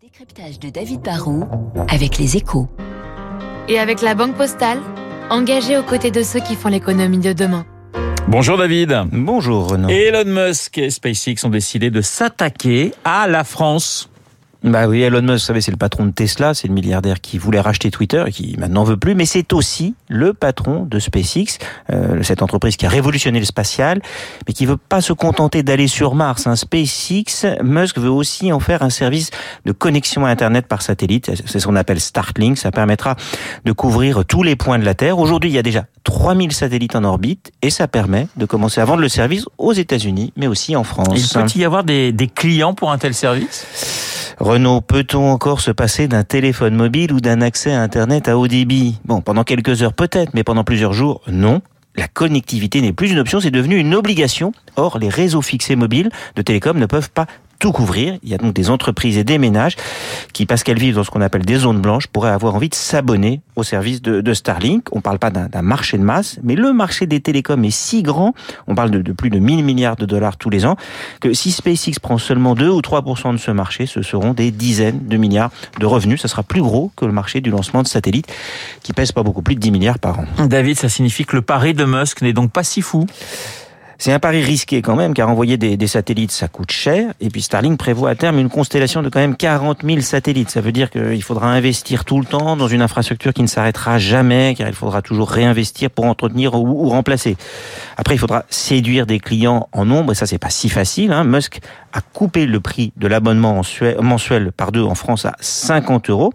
Décryptage de David Barrault avec les échos. Et avec la Banque Postale, engagée aux côtés de ceux qui font l'économie de demain. Bonjour David. Bonjour Renaud. Elon Musk et SpaceX ont décidé de s'attaquer à la France. Bah oui, Elon Musk, vous savez, c'est le patron de Tesla, c'est le milliardaire qui voulait racheter Twitter et qui maintenant veut plus, mais c'est aussi le patron de SpaceX, euh, cette entreprise qui a révolutionné le spatial, mais qui veut pas se contenter d'aller sur Mars. Hein. SpaceX, Musk veut aussi en faire un service de connexion à Internet par satellite. C'est ce qu'on appelle Starlink. Ça permettra de couvrir tous les points de la Terre. Aujourd'hui, il y a déjà 3000 satellites en orbite et ça permet de commencer à vendre le service aux États-Unis, mais aussi en France. Il peut y avoir des, des clients pour un tel service? Renault, peut-on encore se passer d'un téléphone mobile ou d'un accès à Internet à haut débit? Bon, pendant quelques heures peut-être, mais pendant plusieurs jours, non. La connectivité n'est plus une option, c'est devenu une obligation. Or, les réseaux fixés mobiles de télécom ne peuvent pas tout couvrir. Il y a donc des entreprises et des ménages qui, parce qu'elles vivent dans ce qu'on appelle des zones blanches, pourraient avoir envie de s'abonner au service de, Starlink. On ne parle pas d'un marché de masse, mais le marché des télécoms est si grand, on parle de, de, plus de 1000 milliards de dollars tous les ans, que si SpaceX prend seulement 2 ou 3% de ce marché, ce seront des dizaines de milliards de revenus. Ça sera plus gros que le marché du lancement de satellites, qui pèse pas beaucoup plus de 10 milliards par an. David, ça signifie que le pari de Musk n'est donc pas si fou c'est un pari risqué quand même, car envoyer des, satellites, ça coûte cher. Et puis Starlink prévoit à terme une constellation de quand même 40 000 satellites. Ça veut dire qu'il faudra investir tout le temps dans une infrastructure qui ne s'arrêtera jamais, car il faudra toujours réinvestir pour entretenir ou, ou, remplacer. Après, il faudra séduire des clients en nombre, et ça, c'est pas si facile. Hein. Musk a coupé le prix de l'abonnement mensuel par deux en France à 50 euros.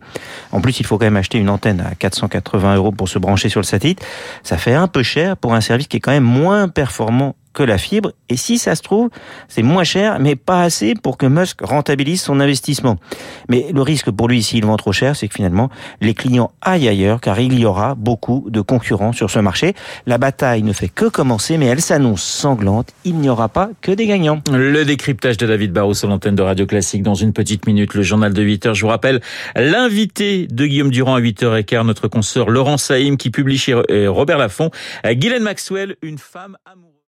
En plus, il faut quand même acheter une antenne à 480 euros pour se brancher sur le satellite. Ça fait un peu cher pour un service qui est quand même moins performant que la fibre. Et si ça se trouve, c'est moins cher, mais pas assez pour que Musk rentabilise son investissement. Mais le risque pour lui, s'il vend trop cher, c'est que finalement, les clients aillent ailleurs, car il y aura beaucoup de concurrents sur ce marché. La bataille ne fait que commencer, mais elle s'annonce sanglante. Il n'y aura pas que des gagnants. Le décryptage de David Barrou sur l'antenne de Radio Classique dans une petite minute, le journal de 8 heures. Je vous rappelle l'invité de Guillaume Durand à 8h15, notre consoeur Laurent Saïm, qui publie chez Robert Laffont, Guylaine Maxwell, une femme amoureuse.